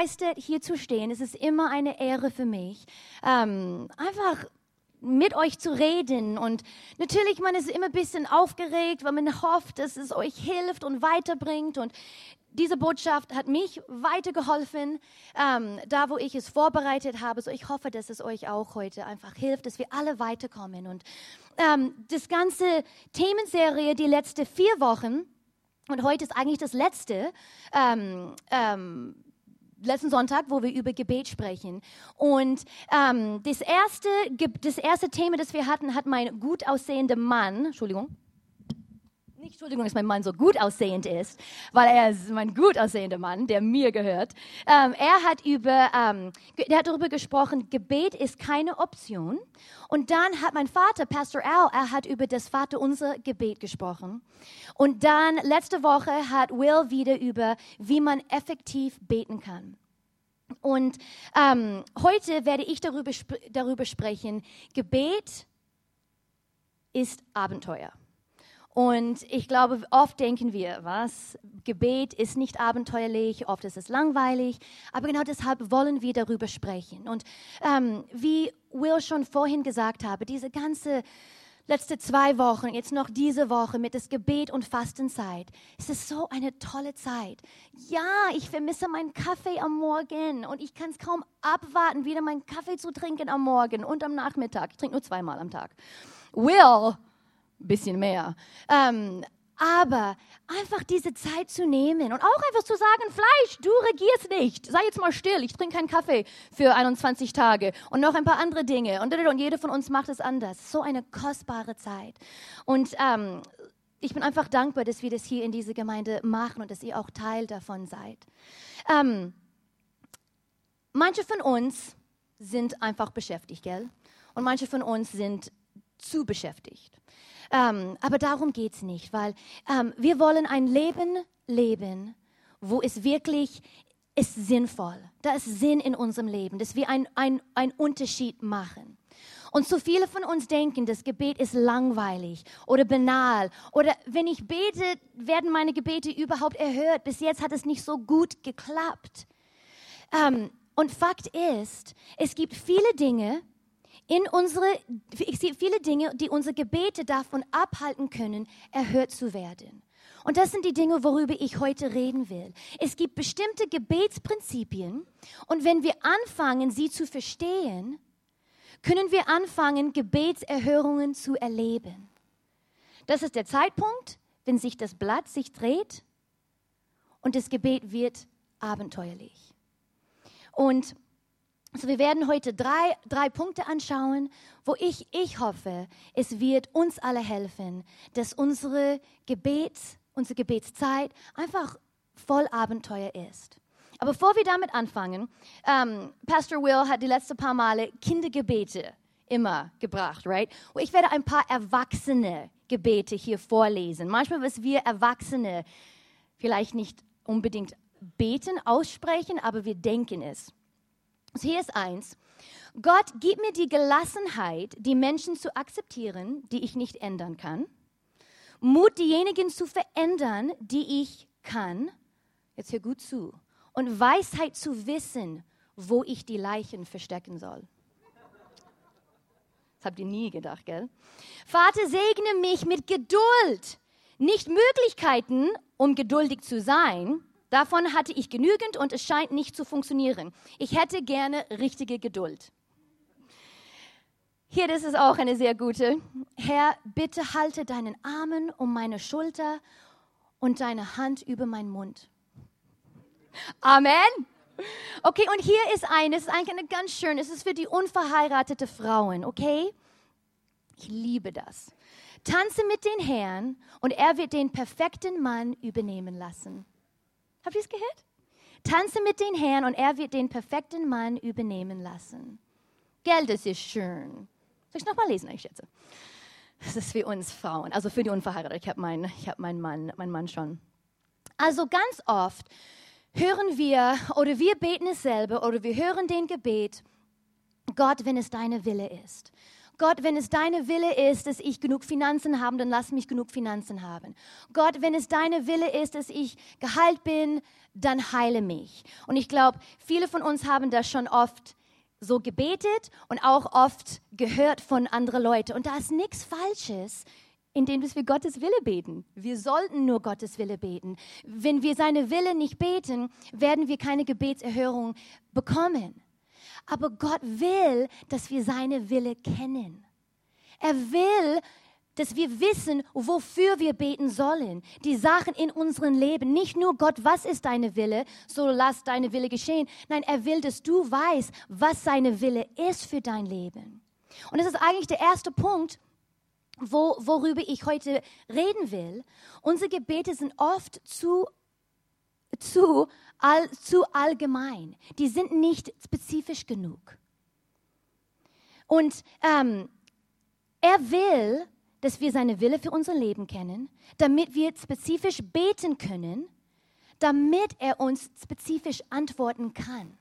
begeistert, hier zu stehen. Es ist immer eine Ehre für mich, ähm, einfach mit euch zu reden. Und natürlich, man ist immer ein bisschen aufgeregt, weil man hofft, dass es euch hilft und weiterbringt. Und diese Botschaft hat mich weitergeholfen, ähm, da wo ich es vorbereitet habe. So ich hoffe, dass es euch auch heute einfach hilft, dass wir alle weiterkommen. Und ähm, das ganze Themenserie, die letzten vier Wochen, und heute ist eigentlich das letzte, ähm, ähm, letzten Sonntag, wo wir über Gebet sprechen. Und ähm, das, erste, das erste Thema, das wir hatten, hat mein gut aussehender Mann, Entschuldigung, nicht Entschuldigung, dass mein Mann so gut aussehend ist, weil er ist mein gut aussehender Mann, der mir gehört. Ähm, er hat über, ähm, der hat darüber gesprochen, Gebet ist keine Option. Und dann hat mein Vater, Pastor Al, er hat über das Vaterunser Gebet gesprochen. Und dann letzte Woche hat Will wieder über, wie man effektiv beten kann. Und ähm, heute werde ich darüber, sp darüber sprechen, Gebet ist Abenteuer. Und ich glaube, oft denken wir, was? Gebet ist nicht abenteuerlich, oft ist es langweilig, aber genau deshalb wollen wir darüber sprechen. Und ähm, wie Will schon vorhin gesagt habe, diese ganze letzte zwei Wochen, jetzt noch diese Woche mit das Gebet und Fastenzeit. Es ist so eine tolle Zeit. Ja, ich vermisse meinen Kaffee am Morgen und ich kann es kaum abwarten, wieder meinen Kaffee zu trinken am Morgen und am Nachmittag. Ich trinke nur zweimal am Tag. Will bisschen mehr. Ähm, aber einfach diese Zeit zu nehmen und auch einfach zu sagen, Fleisch, du regierst nicht. Sei jetzt mal still, ich trinke keinen Kaffee für 21 Tage und noch ein paar andere Dinge. Und, und jeder von uns macht es anders. So eine kostbare Zeit. Und ähm, ich bin einfach dankbar, dass wir das hier in dieser Gemeinde machen und dass ihr auch Teil davon seid. Ähm, manche von uns sind einfach beschäftigt, gell? Und manche von uns sind zu beschäftigt. Ähm, aber darum geht es nicht, weil ähm, wir wollen ein Leben leben, wo es wirklich ist sinnvoll. Da ist Sinn in unserem Leben, dass wir einen ein Unterschied machen. Und so viele von uns denken, das Gebet ist langweilig oder banal. Oder wenn ich bete, werden meine Gebete überhaupt erhört. Bis jetzt hat es nicht so gut geklappt. Ähm, und Fakt ist, es gibt viele Dinge, in unsere, ich sehe viele Dinge, die unsere Gebete davon abhalten können, erhört zu werden. Und das sind die Dinge, worüber ich heute reden will. Es gibt bestimmte Gebetsprinzipien und wenn wir anfangen, sie zu verstehen, können wir anfangen, Gebetserhörungen zu erleben. Das ist der Zeitpunkt, wenn sich das Blatt sich dreht und das Gebet wird abenteuerlich. Und also wir werden heute drei, drei Punkte anschauen, wo ich, ich hoffe, es wird uns alle helfen, dass unsere Gebets, unsere Gebetszeit einfach voll Abenteuer ist. Aber bevor wir damit anfangen, ähm, Pastor Will hat die letzten paar Male Kindergebete immer gebracht, right? Und ich werde ein paar erwachsene Gebete hier vorlesen. Manchmal, was wir Erwachsene vielleicht nicht unbedingt beten, aussprechen, aber wir denken es. Also hier ist eins. Gott, gib mir die Gelassenheit, die Menschen zu akzeptieren, die ich nicht ändern kann. Mut, diejenigen zu verändern, die ich kann. Jetzt hör gut zu. Und Weisheit zu wissen, wo ich die Leichen verstecken soll. Das habt ihr nie gedacht, gell? Vater, segne mich mit Geduld. Nicht Möglichkeiten, um geduldig zu sein, Davon hatte ich genügend und es scheint nicht zu funktionieren. Ich hätte gerne richtige Geduld. Hier, das ist auch eine sehr gute. Herr, bitte halte deinen Armen um meine Schulter und deine Hand über meinen Mund. Amen. Okay, und hier ist eine, es ist eigentlich eine ganz schön, es ist für die unverheiratete Frauen, okay? Ich liebe das. Tanze mit den Herrn und er wird den perfekten Mann übernehmen lassen. Habt ihr es gehört? Tanze mit den Herrn und er wird den perfekten Mann übernehmen lassen. Geld ist schön. Soll ich nochmal lesen, ich schätze? Das ist für uns Frauen, also für die Unverheirateten. Ich habe meinen hab mein Mann, mein Mann schon. Also ganz oft hören wir oder wir beten es selber oder wir hören den Gebet, Gott, wenn es deine Wille ist. Gott, wenn es deine Wille ist, dass ich genug Finanzen habe, dann lass mich genug Finanzen haben. Gott, wenn es deine Wille ist, dass ich geheilt bin, dann heile mich. Und ich glaube, viele von uns haben das schon oft so gebetet und auch oft gehört von anderen Leuten. Und da ist nichts Falsches, indem wir Gottes Wille beten. Wir sollten nur Gottes Wille beten. Wenn wir seine Wille nicht beten, werden wir keine Gebetserhörung bekommen. Aber Gott will, dass wir seine Wille kennen. Er will, dass wir wissen, wofür wir beten sollen. Die Sachen in unserem Leben. Nicht nur Gott, was ist deine Wille, so lass deine Wille geschehen. Nein, er will, dass du weißt, was seine Wille ist für dein Leben. Und das ist eigentlich der erste Punkt, wo, worüber ich heute reden will. Unsere Gebete sind oft zu, zu, all, zu allgemein. Die sind nicht spezifisch genug. Und ähm, er will, dass wir seine Wille für unser Leben kennen, damit wir spezifisch beten können, damit er uns spezifisch antworten kann.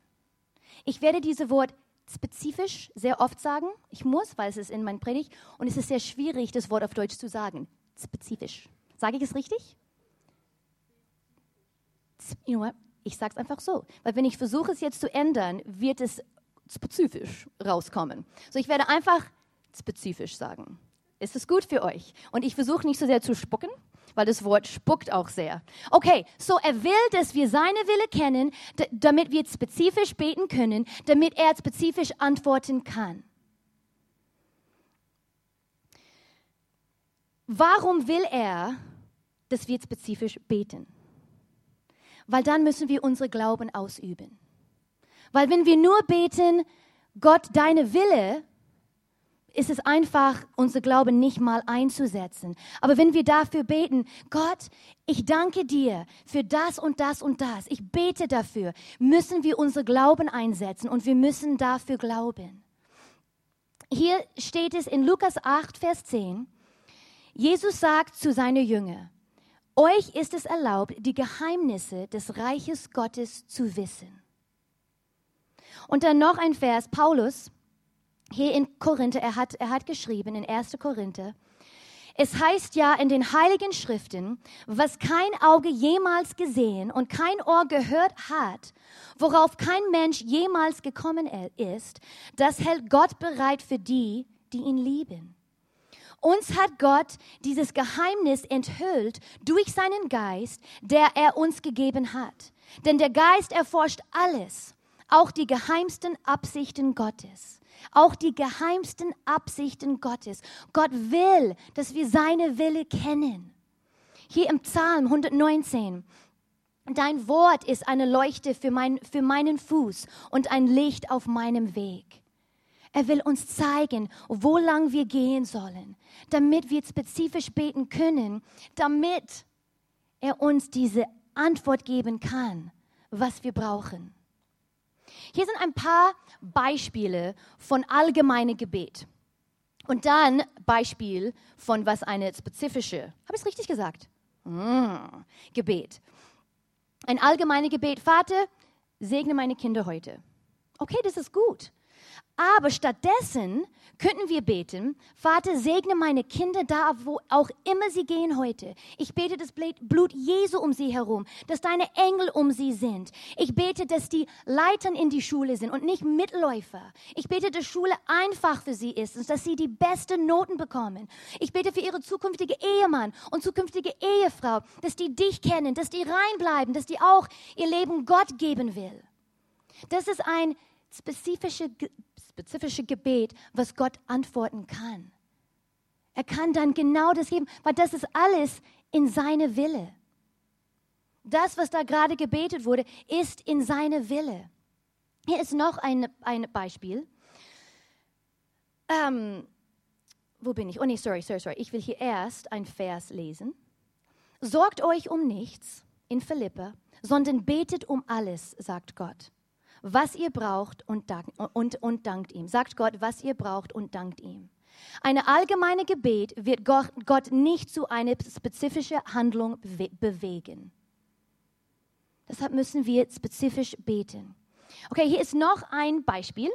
Ich werde diese Wort spezifisch sehr oft sagen. Ich muss, weil es ist in meinem Predigt und es ist sehr schwierig, das Wort auf Deutsch zu sagen. Spezifisch. Sage ich es richtig? You know what? Ich sage es einfach so. Weil wenn ich versuche, es jetzt zu ändern, wird es spezifisch rauskommen. So, ich werde einfach spezifisch sagen. Ist es gut für euch? Und ich versuche nicht so sehr zu spucken, weil das Wort spuckt auch sehr. Okay, so er will, dass wir seine Wille kennen, damit wir spezifisch beten können, damit er spezifisch antworten kann. Warum will er, dass wir spezifisch beten? Weil dann müssen wir unsere Glauben ausüben. Weil wenn wir nur beten, Gott, deine Wille, ist es einfach, unser Glauben nicht mal einzusetzen. Aber wenn wir dafür beten, Gott, ich danke dir für das und das und das, ich bete dafür, müssen wir unser Glauben einsetzen und wir müssen dafür glauben. Hier steht es in Lukas 8, Vers 10, Jesus sagt zu seinen Jüngern, euch ist es erlaubt, die Geheimnisse des Reiches Gottes zu wissen. Und dann noch ein Vers, Paulus, hier in Korinther, er hat, er hat geschrieben in 1. Korinther, es heißt ja in den heiligen Schriften, was kein Auge jemals gesehen und kein Ohr gehört hat, worauf kein Mensch jemals gekommen ist, das hält Gott bereit für die, die ihn lieben. Uns hat Gott dieses Geheimnis enthüllt durch seinen Geist, der er uns gegeben hat. Denn der Geist erforscht alles, auch die geheimsten Absichten Gottes auch die geheimsten Absichten Gottes. Gott will, dass wir seine Wille kennen. Hier im Psalm 119. Dein Wort ist eine Leuchte für, mein, für meinen Fuß und ein Licht auf meinem Weg. Er will uns zeigen, wo lang wir gehen sollen, damit wir spezifisch beten können, damit er uns diese Antwort geben kann, was wir brauchen. Hier sind ein paar Beispiele von allgemeinem Gebet. Und dann Beispiel von was eine spezifische, habe ich es richtig gesagt? Mmh, Gebet. Ein allgemeines Gebet, Vater, segne meine Kinder heute. Okay, das ist gut. Aber stattdessen könnten wir beten, Vater, segne meine Kinder da, wo auch immer sie gehen heute. Ich bete das Blut Jesu um sie herum, dass deine Engel um sie sind. Ich bete, dass die Leitern in die Schule sind und nicht Mitläufer. Ich bete, dass Schule einfach für sie ist und dass sie die besten Noten bekommen. Ich bete für ihre zukünftige Ehemann und zukünftige Ehefrau, dass die dich kennen, dass die reinbleiben, dass die auch ihr Leben Gott geben will. Das ist ein spezifische, spezifische Gebet, was Gott antworten kann. Er kann dann genau das geben, weil das ist alles in seine Wille. Das, was da gerade gebetet wurde, ist in seine Wille. Hier ist noch ein, ein Beispiel. Ähm, wo bin ich? Oh nee, sorry, sorry, sorry. Ich will hier erst ein Vers lesen. Sorgt euch um nichts in Philippa, sondern betet um alles, sagt Gott was ihr braucht und, dank, und, und dankt ihm. Sagt Gott, was ihr braucht und dankt ihm. Eine allgemeine Gebet wird Gott nicht zu einer spezifischen Handlung bewegen. Deshalb müssen wir spezifisch beten. Okay, hier ist noch ein Beispiel.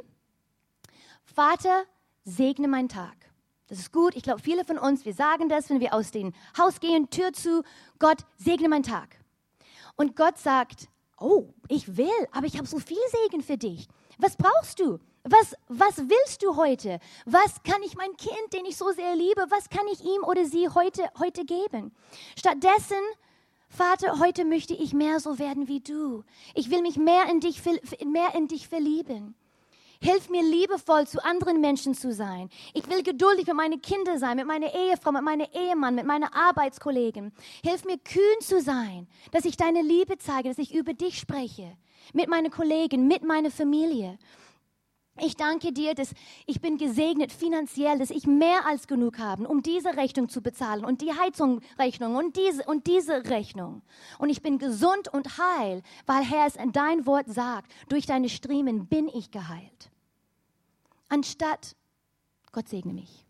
Vater, segne meinen Tag. Das ist gut. Ich glaube, viele von uns, wir sagen das, wenn wir aus dem Haus gehen, Tür zu, Gott, segne meinen Tag. Und Gott sagt, oh, ich will, aber ich habe so viel Segen für dich. Was brauchst du? Was, was willst du heute? Was kann ich mein Kind, den ich so sehr liebe, was kann ich ihm oder sie heute, heute geben? Stattdessen, Vater, heute möchte ich mehr so werden wie du. Ich will mich mehr in dich, mehr in dich verlieben. Hilf mir liebevoll zu anderen Menschen zu sein. Ich will geduldig mit meinen Kindern sein, mit meiner Ehefrau, mit meinem Ehemann, mit meinen Arbeitskollegen. Hilf mir kühn zu sein, dass ich deine Liebe zeige, dass ich über dich spreche, mit meinen Kollegen, mit meiner Familie. Ich danke dir, dass ich bin gesegnet finanziell, dass ich mehr als genug habe, um diese Rechnung zu bezahlen und die Heizungsrechnung und diese und diese Rechnung. Und ich bin gesund und heil, weil Herr es in dein Wort sagt, durch deine Striemen bin ich geheilt anstatt Gott segne mich.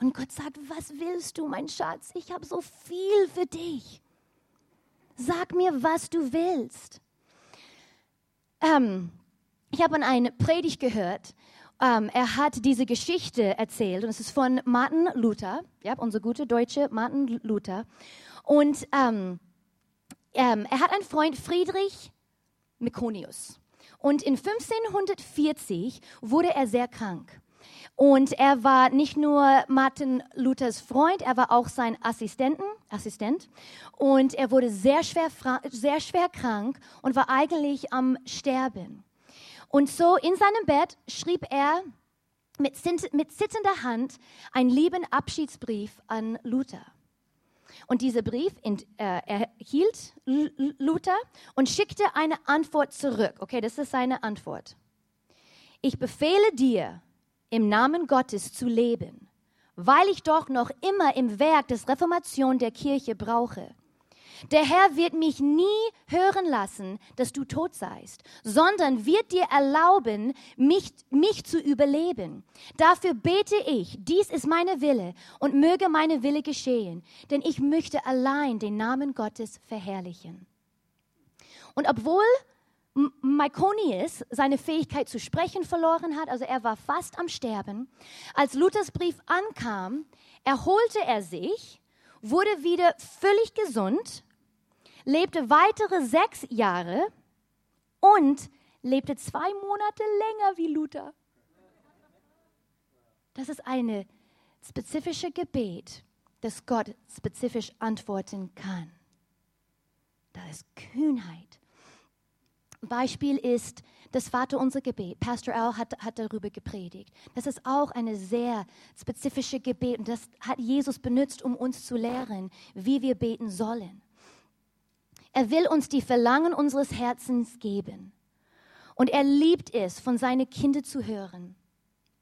Und Gott sagt, was willst du, mein Schatz? Ich habe so viel für dich. Sag mir, was du willst. Ähm, ich habe an eine Predigt gehört. Ähm, er hat diese Geschichte erzählt und es ist von Martin Luther, ja, unser guter deutsche Martin Luther. Und ähm, ähm er hat einen Freund, Friedrich Mekonius. Und in 1540 wurde er sehr krank. Und er war nicht nur Martin Luthers Freund, er war auch sein Assistenten, Assistent. Und er wurde sehr schwer, sehr schwer krank und war eigentlich am Sterben. Und so in seinem Bett schrieb er mit, mit zitternder Hand einen lieben Abschiedsbrief an Luther. Und dieser Brief äh, erhielt Luther und schickte eine Antwort zurück. Okay, das ist seine Antwort. Ich befehle dir, im Namen Gottes zu leben, weil ich doch noch immer im Werk des Reformation der Kirche brauche. Der Herr wird mich nie hören lassen, dass du tot seist, sondern wird dir erlauben, mich, mich zu überleben. Dafür bete ich, dies ist meine Wille und möge meine Wille geschehen, denn ich möchte allein den Namen Gottes verherrlichen. Und obwohl Myconius seine Fähigkeit zu sprechen verloren hat, also er war fast am Sterben, als Luthers Brief ankam, erholte er sich, wurde wieder völlig gesund lebte weitere sechs Jahre und lebte zwei Monate länger wie Luther. Das ist eine spezifische Gebet, das Gott spezifisch antworten kann. Das ist Kühnheit. Beispiel ist das Vaterunser Gebet. Pastor Al hat, hat darüber gepredigt. Das ist auch eine sehr spezifische Gebet und das hat Jesus benutzt, um uns zu lehren, wie wir beten sollen. Er will uns die Verlangen unseres Herzens geben. Und er liebt es, von seinen Kindern zu hören,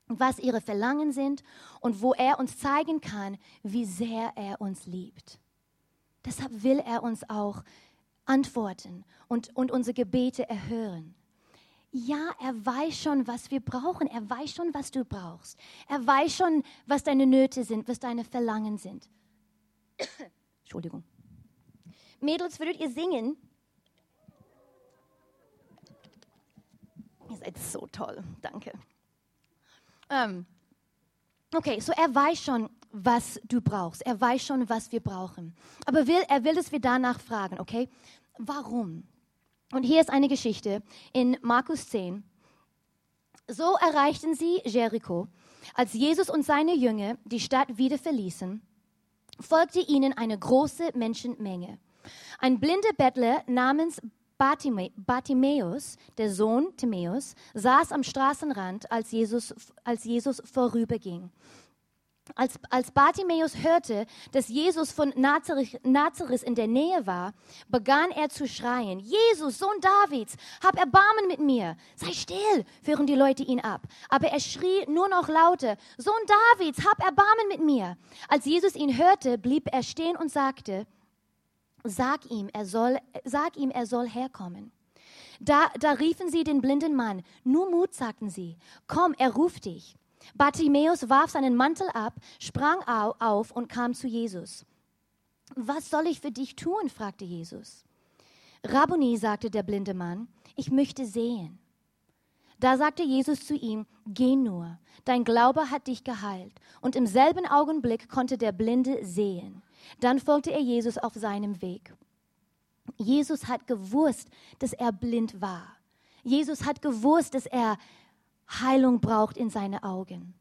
was ihre Verlangen sind und wo er uns zeigen kann, wie sehr er uns liebt. Deshalb will er uns auch antworten und, und unsere Gebete erhören. Ja, er weiß schon, was wir brauchen. Er weiß schon, was du brauchst. Er weiß schon, was deine Nöte sind, was deine Verlangen sind. Entschuldigung. Mädels, würdet ihr singen? Ihr seid so toll, danke. Ähm, okay, so er weiß schon, was du brauchst. Er weiß schon, was wir brauchen. Aber will, er will, dass wir danach fragen, okay? Warum? Und hier ist eine Geschichte in Markus 10. So erreichten sie Jericho. Als Jesus und seine Jünger die Stadt wieder verließen, folgte ihnen eine große Menschenmenge. Ein blinder Bettler namens Bartimäus, der Sohn Timäus, saß am Straßenrand, als Jesus, als Jesus vorüberging. Als, als Bartimäus hörte, dass Jesus von Nazareth, Nazareth in der Nähe war, begann er zu schreien, Jesus, Sohn Davids, hab Erbarmen mit mir. Sei still, führen die Leute ihn ab. Aber er schrie nur noch lauter, Sohn Davids, hab Erbarmen mit mir. Als Jesus ihn hörte, blieb er stehen und sagte, Sag ihm, er soll, sag ihm, er soll herkommen. Da, da riefen sie den blinden Mann. Nur Mut, sagten sie. Komm, er ruft dich. Bartimäus warf seinen Mantel ab, sprang auf und kam zu Jesus. Was soll ich für dich tun? fragte Jesus. Rabboni, sagte der blinde Mann, ich möchte sehen. Da sagte Jesus zu ihm, geh nur, dein Glaube hat dich geheilt. Und im selben Augenblick konnte der Blinde sehen. Dann folgte er Jesus auf seinem Weg. Jesus hat gewusst, dass er blind war. Jesus hat gewusst, dass er Heilung braucht in seine Augen.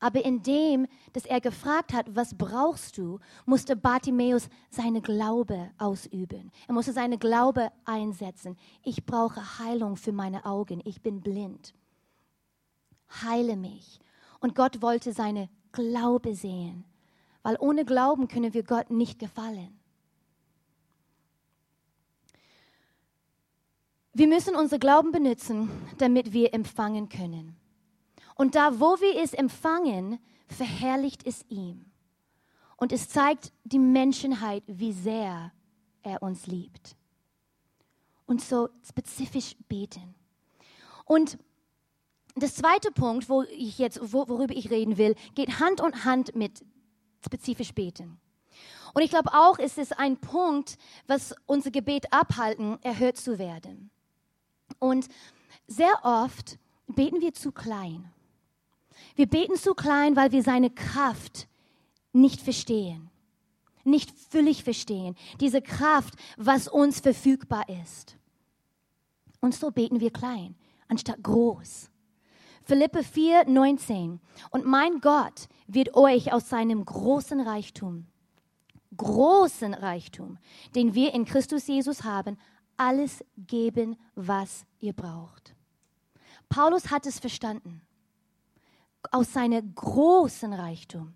Aber indem, dass er gefragt hat, was brauchst du, musste Bartimäus seine Glaube ausüben. Er musste seine Glaube einsetzen. Ich brauche Heilung für meine Augen. Ich bin blind. Heile mich. Und Gott wollte seine Glaube sehen, weil ohne Glauben können wir Gott nicht gefallen. Wir müssen unser Glauben benutzen, damit wir empfangen können. Und da, wo wir es empfangen, verherrlicht es ihm. Und es zeigt die Menschenheit, wie sehr er uns liebt. Und so spezifisch beten. Und das zweite Punkt, wo ich jetzt, worüber ich reden will, geht Hand in Hand mit spezifisch beten. Und ich glaube auch, ist es ein Punkt, was unser Gebet abhalten, erhört zu werden. Und sehr oft beten wir zu klein. Wir beten zu klein, weil wir seine Kraft nicht verstehen, nicht völlig verstehen. Diese Kraft, was uns verfügbar ist. Und so beten wir klein, anstatt groß. Philippe 4, 19. Und mein Gott wird euch aus seinem großen Reichtum, großen Reichtum, den wir in Christus Jesus haben, alles geben, was ihr braucht. Paulus hat es verstanden. Aus seinem großen Reichtum.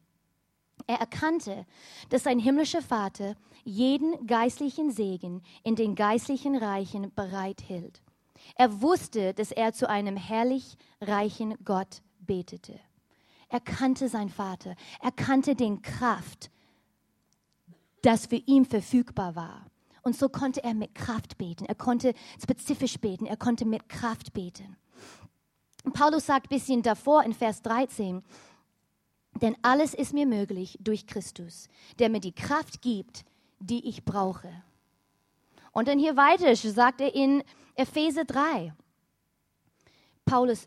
Er erkannte, dass sein himmlischer Vater jeden geistlichen Segen in den geistlichen Reichen bereithielt. Er wusste, dass er zu einem herrlich reichen Gott betete. Er kannte sein Vater. Er kannte den Kraft, das für ihn verfügbar war. Und so konnte er mit Kraft beten. Er konnte spezifisch beten. Er konnte mit Kraft beten. Und Paulus sagt ein bisschen davor in Vers 13, denn alles ist mir möglich durch Christus, der mir die Kraft gibt, die ich brauche. Und dann hier weiter sagt er in Epheser 3, Paulus,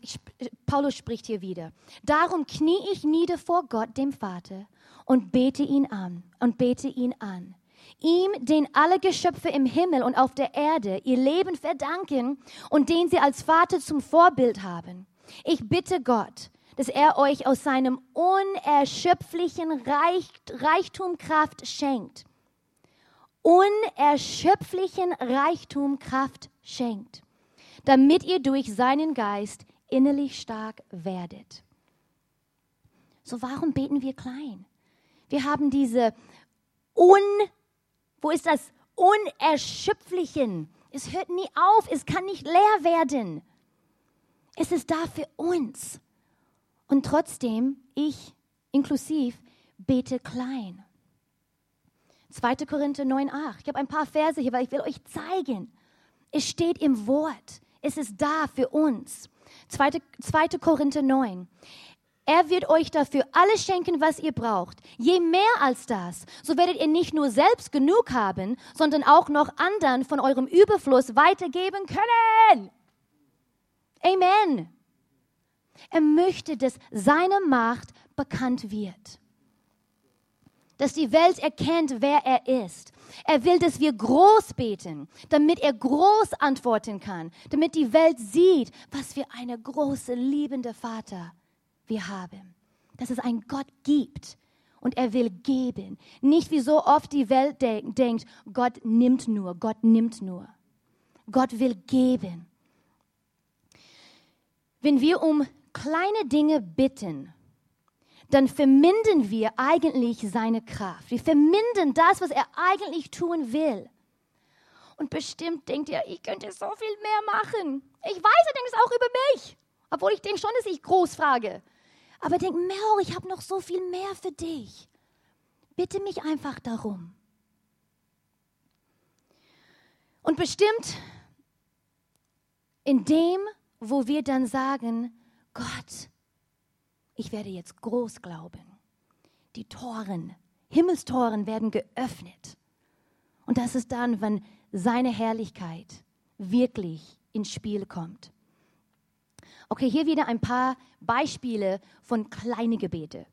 Paulus spricht hier wieder. Darum knie ich nieder vor Gott, dem Vater, und bete ihn an und bete ihn an ihm, den alle Geschöpfe im Himmel und auf der Erde ihr Leben verdanken und den sie als Vater zum Vorbild haben. Ich bitte Gott, dass er euch aus seinem unerschöpflichen Reich, Reichtum Kraft schenkt. Unerschöpflichen Reichtum Kraft schenkt, damit ihr durch seinen Geist innerlich stark werdet. So warum beten wir klein? Wir haben diese un wo ist das Unerschöpflichen? Es hört nie auf, es kann nicht leer werden. Es ist da für uns. Und trotzdem, ich inklusiv, bete klein. 2. Korinther 9,8. Ich habe ein paar Verse hier, weil ich will euch zeigen. Es steht im Wort. Es ist da für uns. 2. 2. Korinther 9. Er wird euch dafür alles schenken, was ihr braucht. Je mehr als das, so werdet ihr nicht nur selbst genug haben, sondern auch noch anderen von eurem Überfluss weitergeben können. Amen. Er möchte, dass seine Macht bekannt wird. Dass die Welt erkennt, wer er ist. Er will, dass wir groß beten, damit er groß antworten kann, damit die Welt sieht, was für eine große, liebende Vater wir haben. Dass es einen Gott gibt und er will geben. Nicht wie so oft die Welt de denkt, Gott nimmt nur, Gott nimmt nur. Gott will geben. Wenn wir um kleine Dinge bitten, dann vermindern wir eigentlich seine Kraft. Wir vermindern das, was er eigentlich tun will. Und bestimmt denkt ihr, ich könnte so viel mehr machen. Ich weiß, er denkt es auch über mich. Obwohl ich denke schon, dass ich groß frage. Aber denk, Mel, ich habe noch so viel mehr für dich. Bitte mich einfach darum. Und bestimmt in dem, wo wir dann sagen, Gott, ich werde jetzt groß glauben. Die Toren, Himmelstoren werden geöffnet. Und das ist dann, wenn seine Herrlichkeit wirklich ins Spiel kommt. Okay, hier wieder ein paar Beispiele von kleinen Gebete.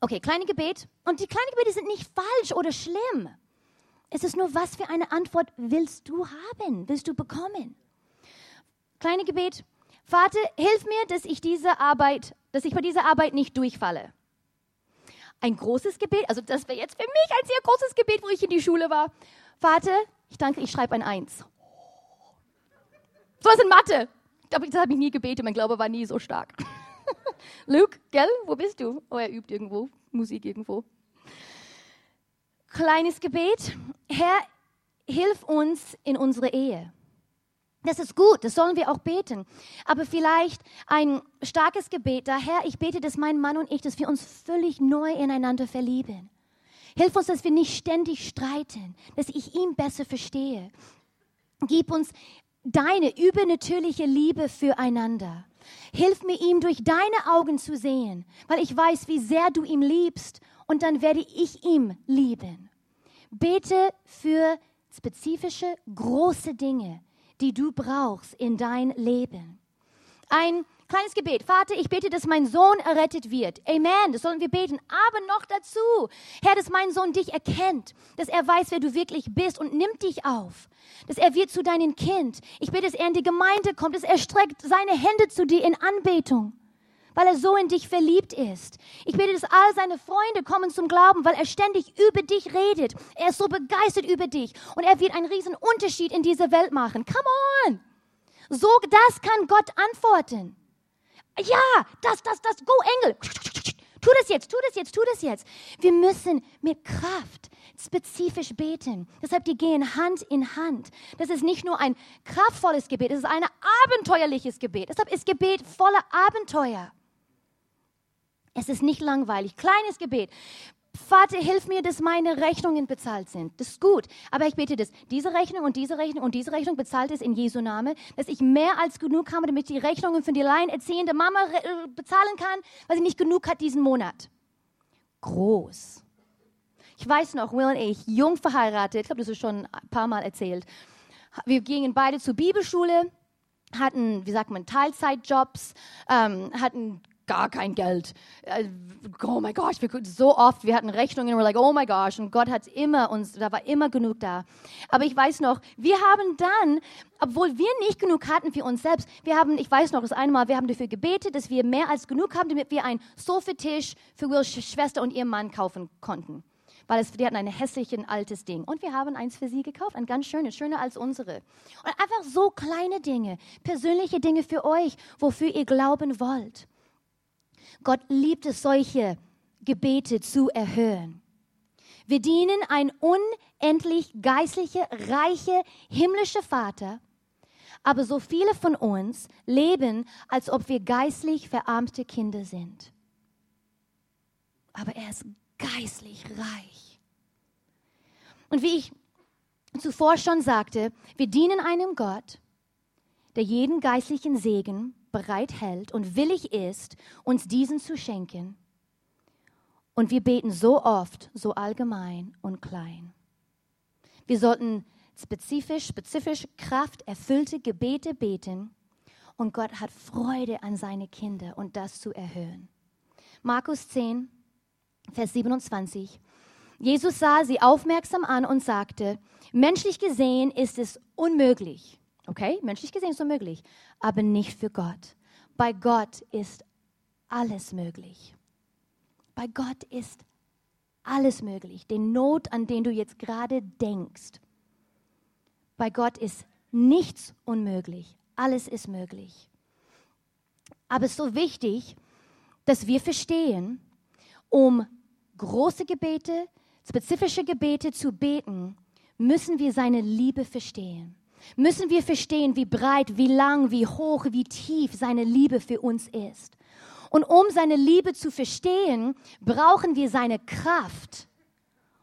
Okay, kleine Gebet. Und die kleinen Gebete sind nicht falsch oder schlimm. Es ist nur, was für eine Antwort willst du haben, willst du bekommen? Kleine Gebet. Vater, hilf mir, dass ich diese Arbeit, dass ich bei dieser Arbeit nicht durchfalle. Ein großes Gebet, also das wäre jetzt für mich ein sehr großes Gebet, wo ich in die Schule war. Vater, ich danke, ich schreibe ein Eins. So was in Mathe. Das habe ich nie gebetet, mein Glaube war nie so stark. Luke, gell, wo bist du? Oh, er übt irgendwo, Musik irgendwo. Kleines Gebet. Herr, hilf uns in unsere Ehe. Das ist gut, das sollen wir auch beten. Aber vielleicht ein starkes Gebet, daher, ich bete, dass mein Mann und ich, dass wir uns völlig neu ineinander verlieben. Hilf uns, dass wir nicht ständig streiten, dass ich ihn besser verstehe. Gib uns deine übernatürliche Liebe füreinander. Hilf mir, ihm durch deine Augen zu sehen, weil ich weiß, wie sehr du ihn liebst und dann werde ich ihm lieben. Bete für spezifische, große Dinge, die du brauchst in dein Leben. Ein kleines Gebet. Vater, ich bete, dass mein Sohn errettet wird. Amen. Das sollen wir beten. Aber noch dazu, Herr, dass mein Sohn dich erkennt, dass er weiß, wer du wirklich bist und nimmt dich auf. Dass er wird zu deinem Kind. Ich bete, dass er in die Gemeinde kommt, dass er streckt seine Hände zu dir in Anbetung weil er so in dich verliebt ist. Ich bete, dass all seine Freunde kommen zum Glauben, weil er ständig über dich redet. Er ist so begeistert über dich und er wird einen riesen Unterschied in dieser Welt machen. Come on! So, das kann Gott antworten. Ja, das, das, das, go Engel. Tu das jetzt, tu das jetzt, tu das jetzt. Wir müssen mit Kraft spezifisch beten. Deshalb, die gehen Hand in Hand. Das ist nicht nur ein kraftvolles Gebet, es ist ein abenteuerliches Gebet. Deshalb ist Gebet voller Abenteuer. Es ist nicht langweilig. Kleines Gebet. Vater, hilf mir, dass meine Rechnungen bezahlt sind. Das ist gut. Aber ich bete, dass diese Rechnung und diese Rechnung und diese Rechnung bezahlt ist in Jesu Name, dass ich mehr als genug habe, damit ich die Rechnungen von der alleinerziehenden Mama äh, bezahlen kann, weil sie nicht genug hat diesen Monat. Groß. Ich weiß noch, Will und ich, jung verheiratet, ich glaube, das ist schon ein paar Mal erzählt. Wir gingen beide zur Bibelschule, hatten, wie sagt man, Teilzeitjobs, ähm, hatten gar kein Geld. Äh, oh mein Gott, so oft, wir hatten Rechnungen wir like, oh my gosh, und Gott hat immer uns, da war immer genug da. Aber ich weiß noch, wir haben dann, obwohl wir nicht genug hatten für uns selbst, wir haben, ich weiß noch, das eine Mal, wir haben dafür gebetet, dass wir mehr als genug haben, damit wir einen Sofatisch für Wills Schwester und ihren Mann kaufen konnten. Weil es, die hatten ein hässliches altes Ding. Und wir haben eins für sie gekauft, ein ganz schönes, schöner als unsere. Und einfach so kleine Dinge, persönliche Dinge für euch, wofür ihr glauben wollt. Gott liebt es, solche Gebete zu erhören. Wir dienen ein unendlich geistlicher, reicher, himmlischer Vater, aber so viele von uns leben, als ob wir geistlich verarmte Kinder sind. Aber er ist geistlich reich. Und wie ich zuvor schon sagte, wir dienen einem Gott, der jeden geistlichen Segen bereithält und willig ist, uns diesen zu schenken. Und wir beten so oft, so allgemein und klein. Wir sollten spezifisch, spezifisch krafterfüllte Gebete beten und Gott hat Freude an seine Kinder und das zu erhöhen. Markus 10, Vers 27. Jesus sah sie aufmerksam an und sagte, menschlich gesehen ist es unmöglich, Okay, menschlich gesehen ist es unmöglich, aber nicht für Gott. Bei Gott ist alles möglich. Bei Gott ist alles möglich. Den Not, an den du jetzt gerade denkst. Bei Gott ist nichts unmöglich. Alles ist möglich. Aber es ist so wichtig, dass wir verstehen, um große Gebete, spezifische Gebete zu beten, müssen wir seine Liebe verstehen müssen wir verstehen, wie breit, wie lang, wie hoch, wie tief seine Liebe für uns ist. Und um seine Liebe zu verstehen, brauchen wir seine Kraft,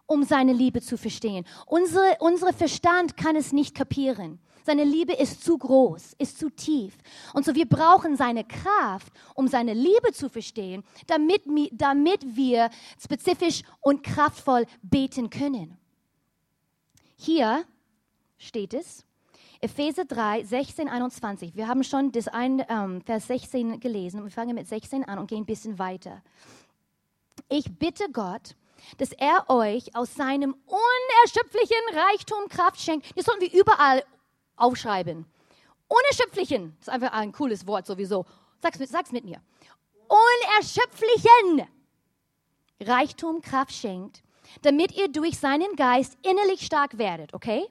um seine Liebe zu verstehen. Unsere, unsere Verstand kann es nicht kapieren. Seine Liebe ist zu groß, ist zu tief. Und so wir brauchen seine Kraft, um seine Liebe zu verstehen, damit, damit wir spezifisch und kraftvoll beten können. Hier steht es, Epheser 3, 16, 21. Wir haben schon das ein, ähm, Vers 16 gelesen. Wir fangen mit 16 an und gehen ein bisschen weiter. Ich bitte Gott, dass er euch aus seinem unerschöpflichen Reichtum Kraft schenkt. Das sollten wir überall aufschreiben. Unerschöpflichen, das ist einfach ein cooles Wort sowieso. Sag's sag's mit mir. Unerschöpflichen Reichtum Kraft schenkt, damit ihr durch seinen Geist innerlich stark werdet, okay?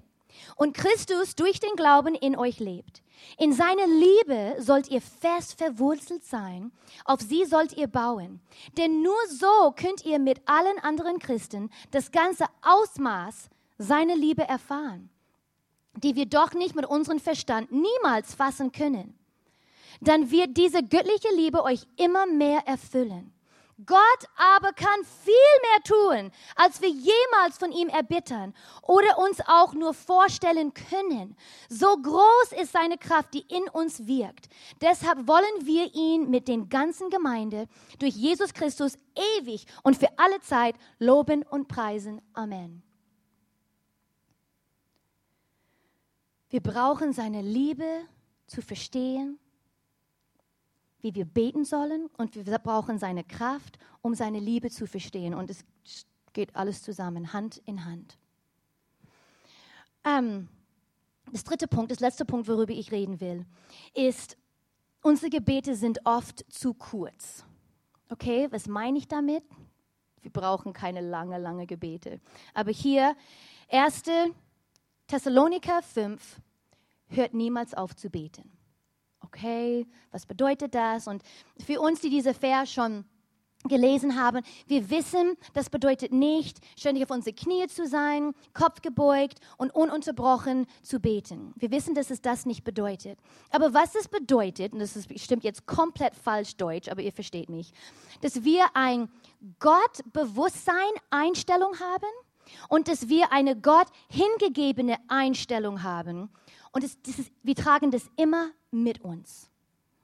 Und Christus durch den Glauben in euch lebt. In seiner Liebe sollt ihr fest verwurzelt sein, auf sie sollt ihr bauen. Denn nur so könnt ihr mit allen anderen Christen das ganze Ausmaß seiner Liebe erfahren, die wir doch nicht mit unserem Verstand niemals fassen können. Dann wird diese göttliche Liebe euch immer mehr erfüllen Gott aber kann viel mehr tun, als wir jemals von ihm erbittern oder uns auch nur vorstellen können. So groß ist seine Kraft, die in uns wirkt. Deshalb wollen wir ihn mit den ganzen Gemeinde durch Jesus Christus ewig und für alle Zeit loben und preisen. Amen. Wir brauchen seine Liebe zu verstehen wie wir beten sollen und wir brauchen seine Kraft, um seine Liebe zu verstehen. Und es geht alles zusammen, Hand in Hand. Ähm, das dritte Punkt, das letzte Punkt, worüber ich reden will, ist, unsere Gebete sind oft zu kurz. Okay, was meine ich damit? Wir brauchen keine lange, lange Gebete. Aber hier, 1. Thessaloniker 5, hört niemals auf zu beten okay, was bedeutet das? Und für uns, die diese Vers schon gelesen haben, wir wissen, das bedeutet nicht, ständig auf unsere Knie zu sein, Kopf gebeugt und ununterbrochen zu beten. Wir wissen, dass es das nicht bedeutet. Aber was es bedeutet, und das ist, stimmt jetzt komplett falsch Deutsch, aber ihr versteht mich, dass wir ein Gottbewusstsein, Einstellung haben und dass wir eine Gott hingegebene Einstellung haben. Und das ist, wir tragen das immer mit uns.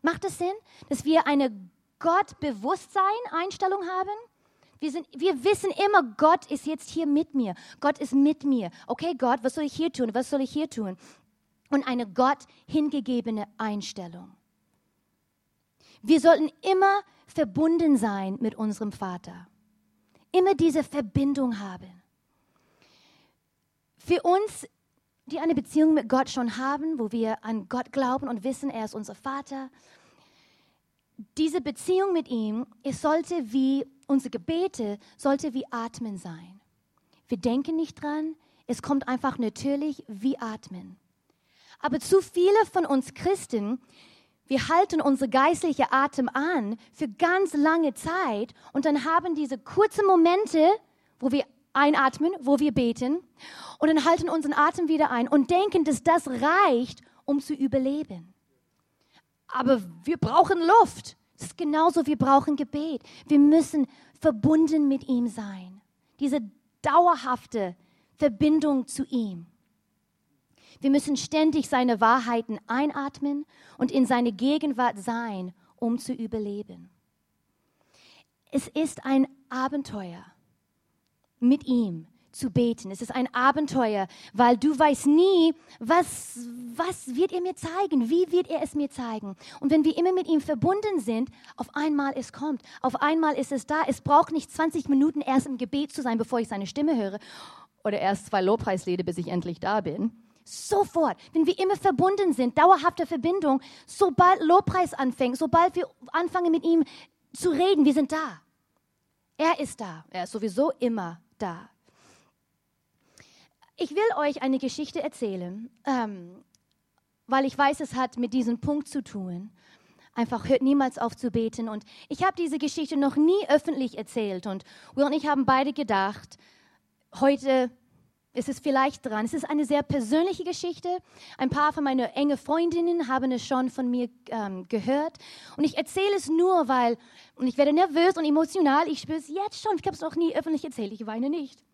Macht es das Sinn, dass wir eine Gottbewusstsein-Einstellung haben? Wir, sind, wir wissen immer, Gott ist jetzt hier mit mir. Gott ist mit mir. Okay, Gott, was soll ich hier tun? Was soll ich hier tun? Und eine Gott hingegebene Einstellung. Wir sollten immer verbunden sein mit unserem Vater. Immer diese Verbindung haben. Für uns die eine Beziehung mit Gott schon haben, wo wir an Gott glauben und wissen, er ist unser Vater. Diese Beziehung mit ihm, es sollte wie unsere Gebete, sollte wie Atmen sein. Wir denken nicht dran, es kommt einfach natürlich wie Atmen. Aber zu viele von uns Christen, wir halten unsere geistliche Atem an für ganz lange Zeit und dann haben diese kurzen Momente, wo wir einatmen, wo wir beten und dann halten unseren Atem wieder ein und denken, dass das reicht, um zu überleben. Aber wir brauchen Luft. Das ist genauso, wir brauchen Gebet. Wir müssen verbunden mit ihm sein. Diese dauerhafte Verbindung zu ihm. Wir müssen ständig seine Wahrheiten einatmen und in seine Gegenwart sein, um zu überleben. Es ist ein Abenteuer mit ihm zu beten. Es ist ein Abenteuer, weil du weißt nie, was, was wird er mir zeigen, wie wird er es mir zeigen. Und wenn wir immer mit ihm verbunden sind, auf einmal es kommt, auf einmal ist es da. Es braucht nicht 20 Minuten erst im Gebet zu sein, bevor ich seine Stimme höre oder erst zwei Lobpreislieder, bis ich endlich da bin. Sofort, wenn wir immer verbunden sind, dauerhafte Verbindung, sobald Lobpreis anfängt, sobald wir anfangen mit ihm zu reden, wir sind da. Er ist da. Er ist sowieso immer da. Ich will euch eine Geschichte erzählen, ähm, weil ich weiß, es hat mit diesem Punkt zu tun. Einfach hört niemals auf zu beten. Und ich habe diese Geschichte noch nie öffentlich erzählt. Und Will und ich haben beide gedacht, heute ist es vielleicht dran. Es ist eine sehr persönliche Geschichte. Ein paar von meinen engen Freundinnen haben es schon von mir ähm, gehört. Und ich erzähle es nur, weil, und ich werde nervös und emotional. Ich spüre es jetzt schon. Ich habe es noch nie öffentlich erzählt. Ich weine nicht.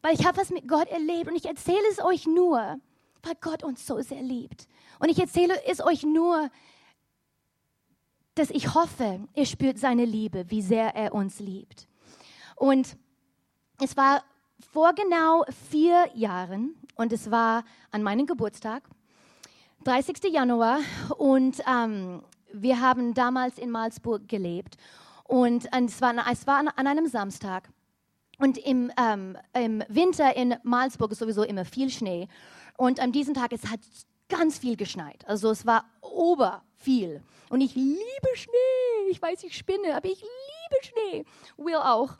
Weil ich habe was mit Gott erlebt und ich erzähle es euch nur, weil Gott uns so sehr liebt. Und ich erzähle es euch nur, dass ich hoffe, ihr spürt seine Liebe, wie sehr er uns liebt. Und es war vor genau vier Jahren, und es war an meinem Geburtstag, 30. Januar, und ähm, wir haben damals in Malzburg gelebt. Und es war, es war an einem Samstag. Und im, ähm, im Winter in Malzburg ist sowieso immer viel Schnee. Und an diesem Tag, es hat ganz viel geschneit. Also es war ober viel. Und ich liebe Schnee. Ich weiß, ich spinne, aber ich liebe Schnee. Will auch.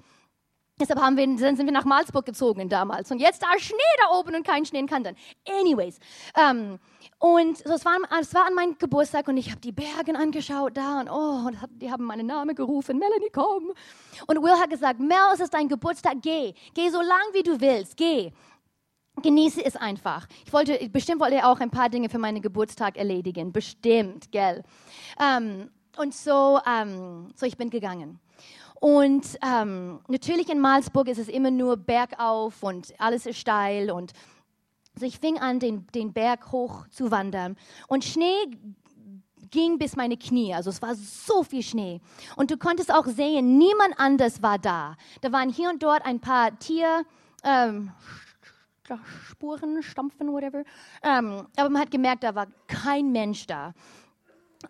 Deshalb haben wir, sind wir nach Malzburg gezogen damals. Und jetzt da Schnee da oben und kein Schnee in Kanton. Anyways. Ähm, und so, es, war, es war an meinem Geburtstag und ich habe die Berge angeschaut da und oh, und die haben meinen Namen gerufen, Melanie, komm. Und Will hat gesagt, Mel, es ist dein Geburtstag, geh. Geh so lang wie du willst, geh. Genieße es einfach. Ich wollte, bestimmt wollte er auch ein paar Dinge für meinen Geburtstag erledigen. Bestimmt, gell. Ähm, und so, ähm, so, ich bin gegangen. Und ähm, natürlich in Malzburg ist es immer nur bergauf und alles ist steil. Und so ich fing an, den, den Berg hoch zu wandern. Und Schnee ging bis meine Knie. Also es war so viel Schnee. Und du konntest auch sehen, niemand anders war da. Da waren hier und dort ein paar Tier. Ähm, Spuren, Stampfen, whatever. Ähm, aber man hat gemerkt, da war kein Mensch da.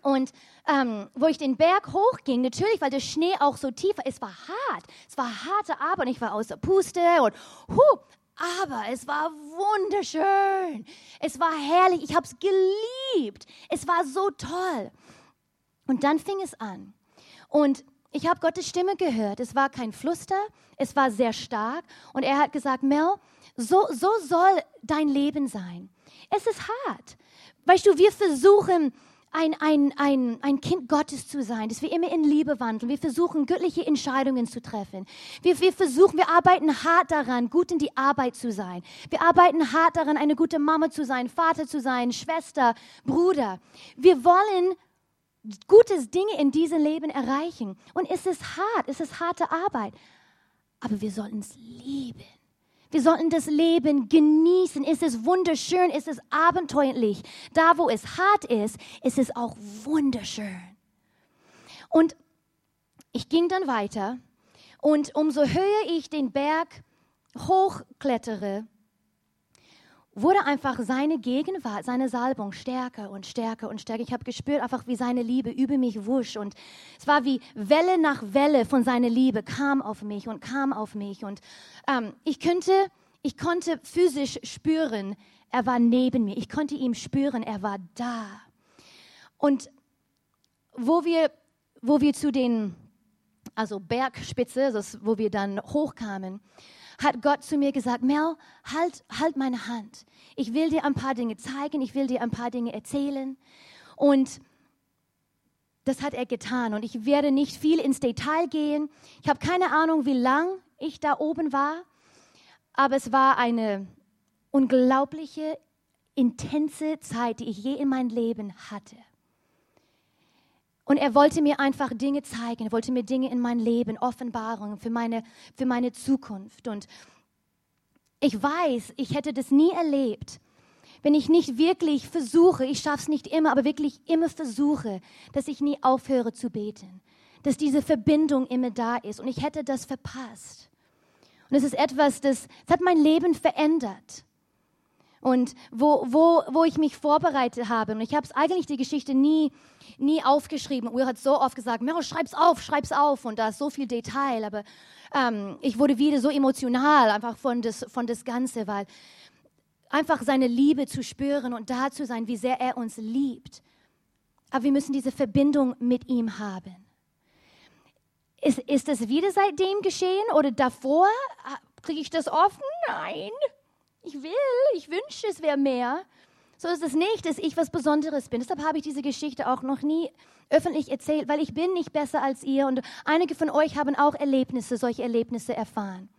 Und ähm, wo ich den Berg hochging, natürlich, weil der Schnee auch so tief war, es war hart. Es war harte Arbeit ich war außer Puste und huh, aber es war wunderschön. Es war herrlich. Ich habe es geliebt. Es war so toll. Und dann fing es an. Und ich habe Gottes Stimme gehört. Es war kein Fluster. Es war sehr stark. Und er hat gesagt, Mel, so, so soll dein Leben sein. Es ist hart. Weißt du, wir versuchen, ein, ein, ein, ein Kind Gottes zu sein, dass wir immer in Liebe wandeln. Wir versuchen, göttliche Entscheidungen zu treffen. Wir, wir versuchen, wir arbeiten hart daran, gut in die Arbeit zu sein. Wir arbeiten hart daran, eine gute Mama zu sein, Vater zu sein, Schwester, Bruder. Wir wollen gutes Dinge in diesem Leben erreichen. Und es ist hart, es ist harte Arbeit. Aber wir sollten es lieben. Wir sollten das Leben genießen. Es ist wunderschön, es ist abenteuerlich. Da, wo es hart ist, ist es auch wunderschön. Und ich ging dann weiter und umso höher ich den Berg hochklettere, wurde einfach seine Gegenwart, seine Salbung stärker und stärker und stärker. Ich habe gespürt einfach, wie seine Liebe über mich wusch und es war wie Welle nach Welle von seiner Liebe kam auf mich und kam auf mich und ähm, ich könnte, ich konnte physisch spüren, er war neben mir. Ich konnte ihm spüren, er war da. Und wo wir, wo wir zu den, also Bergspitze, also wo wir dann hochkamen, hat Gott zu mir gesagt, Mel, halt, halt meine Hand. Ich will dir ein paar Dinge zeigen, ich will dir ein paar Dinge erzählen. Und das hat er getan. Und ich werde nicht viel ins Detail gehen. Ich habe keine Ahnung, wie lang ich da oben war, aber es war eine unglaubliche, intense Zeit, die ich je in meinem Leben hatte. Und er wollte mir einfach Dinge zeigen, er wollte mir Dinge in mein Leben, Offenbarungen für meine, für meine Zukunft. Und ich weiß, ich hätte das nie erlebt, wenn ich nicht wirklich versuche, ich schaffe es nicht immer, aber wirklich immer versuche, dass ich nie aufhöre zu beten, dass diese Verbindung immer da ist. Und ich hätte das verpasst. Und es ist etwas, das, das hat mein Leben verändert und wo, wo, wo ich mich vorbereitet habe. Und ich habe eigentlich die Geschichte nie, nie aufgeschrieben. Will hat so oft gesagt, Meryl, schreib's auf, schreib's auf. Und da ist so viel Detail. Aber ähm, ich wurde wieder so emotional einfach von das, von das Ganze, weil einfach seine Liebe zu spüren und da zu sein, wie sehr er uns liebt. Aber wir müssen diese Verbindung mit ihm haben. Ist, ist das wieder seitdem geschehen oder davor? Kriege ich das offen? Nein. Ich will, ich wünsche, es wäre mehr. So ist es nicht, dass ich was Besonderes bin. Deshalb habe ich diese Geschichte auch noch nie öffentlich erzählt, weil ich bin nicht besser als ihr und einige von euch haben auch Erlebnisse, solche Erlebnisse erfahren.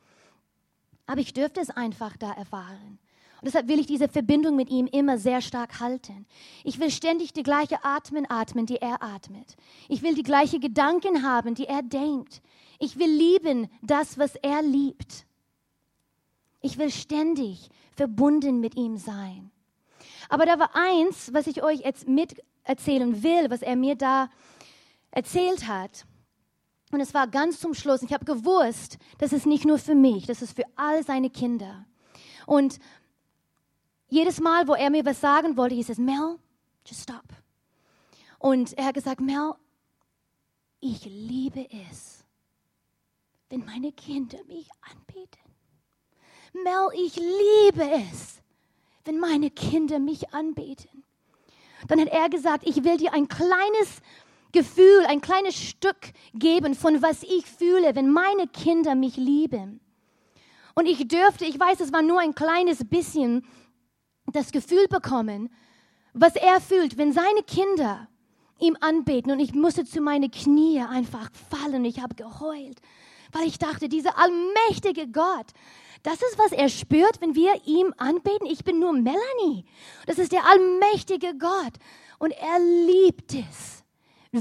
Aber ich dürfte es einfach da erfahren. Und deshalb will ich diese Verbindung mit ihm immer sehr stark halten. Ich will ständig die gleiche Atmen atmen, die er atmet. Ich will die gleiche Gedanken haben, die er denkt. Ich will lieben das, was er liebt. Ich will ständig verbunden mit ihm sein. Aber da war eins, was ich euch jetzt mit erzählen will, was er mir da erzählt hat. Und es war ganz zum Schluss. Ich habe gewusst, das ist nicht nur für mich, das ist für all seine Kinder. Und jedes Mal, wo er mir was sagen wollte, hieß es, Mel, just stop. Und er hat gesagt, Mel, ich liebe es, wenn meine Kinder mich anbeten. Mel, ich liebe es, wenn meine Kinder mich anbeten. Dann hat er gesagt, ich will dir ein kleines Gefühl, ein kleines Stück geben von was ich fühle, wenn meine Kinder mich lieben. Und ich dürfte, ich weiß, es war nur ein kleines bisschen, das Gefühl bekommen, was er fühlt, wenn seine Kinder ihm anbeten. Und ich musste zu meine Knie einfach fallen. Ich habe geheult, weil ich dachte, dieser allmächtige Gott, das ist, was er spürt, wenn wir ihm anbeten. Ich bin nur Melanie. Das ist der allmächtige Gott. Und er liebt es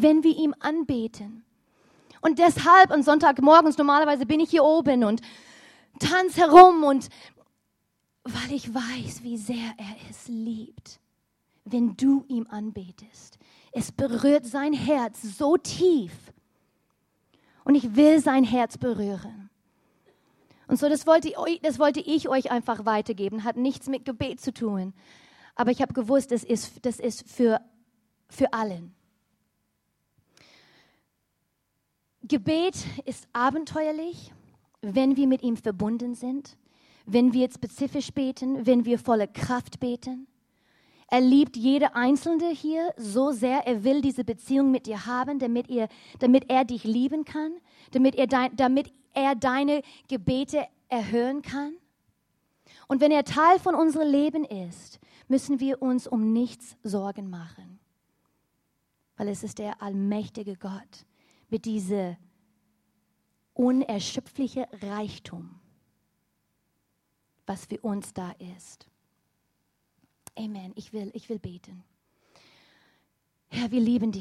wenn wir ihm anbeten. Und deshalb am Sonntagmorgens, normalerweise bin ich hier oben und tanze herum und weil ich weiß, wie sehr er es liebt, wenn du ihm anbetest. Es berührt sein Herz so tief. Und ich will sein Herz berühren. Und so, das wollte, ich, das wollte ich euch einfach weitergeben. Hat nichts mit Gebet zu tun. Aber ich habe gewusst, das ist, das ist für, für allen. Gebet ist abenteuerlich, wenn wir mit ihm verbunden sind, wenn wir spezifisch beten, wenn wir volle Kraft beten. Er liebt jede Einzelne hier so sehr, er will diese Beziehung mit dir haben, damit, ihr, damit er dich lieben kann, damit er, dein, damit er deine Gebete erhören kann. Und wenn er Teil von unserem Leben ist, müssen wir uns um nichts Sorgen machen, weil es ist der allmächtige Gott, mit diesem unerschöpflichen Reichtum, was für uns da ist. Amen. Ich will, ich will beten. Herr, wir lieben dich.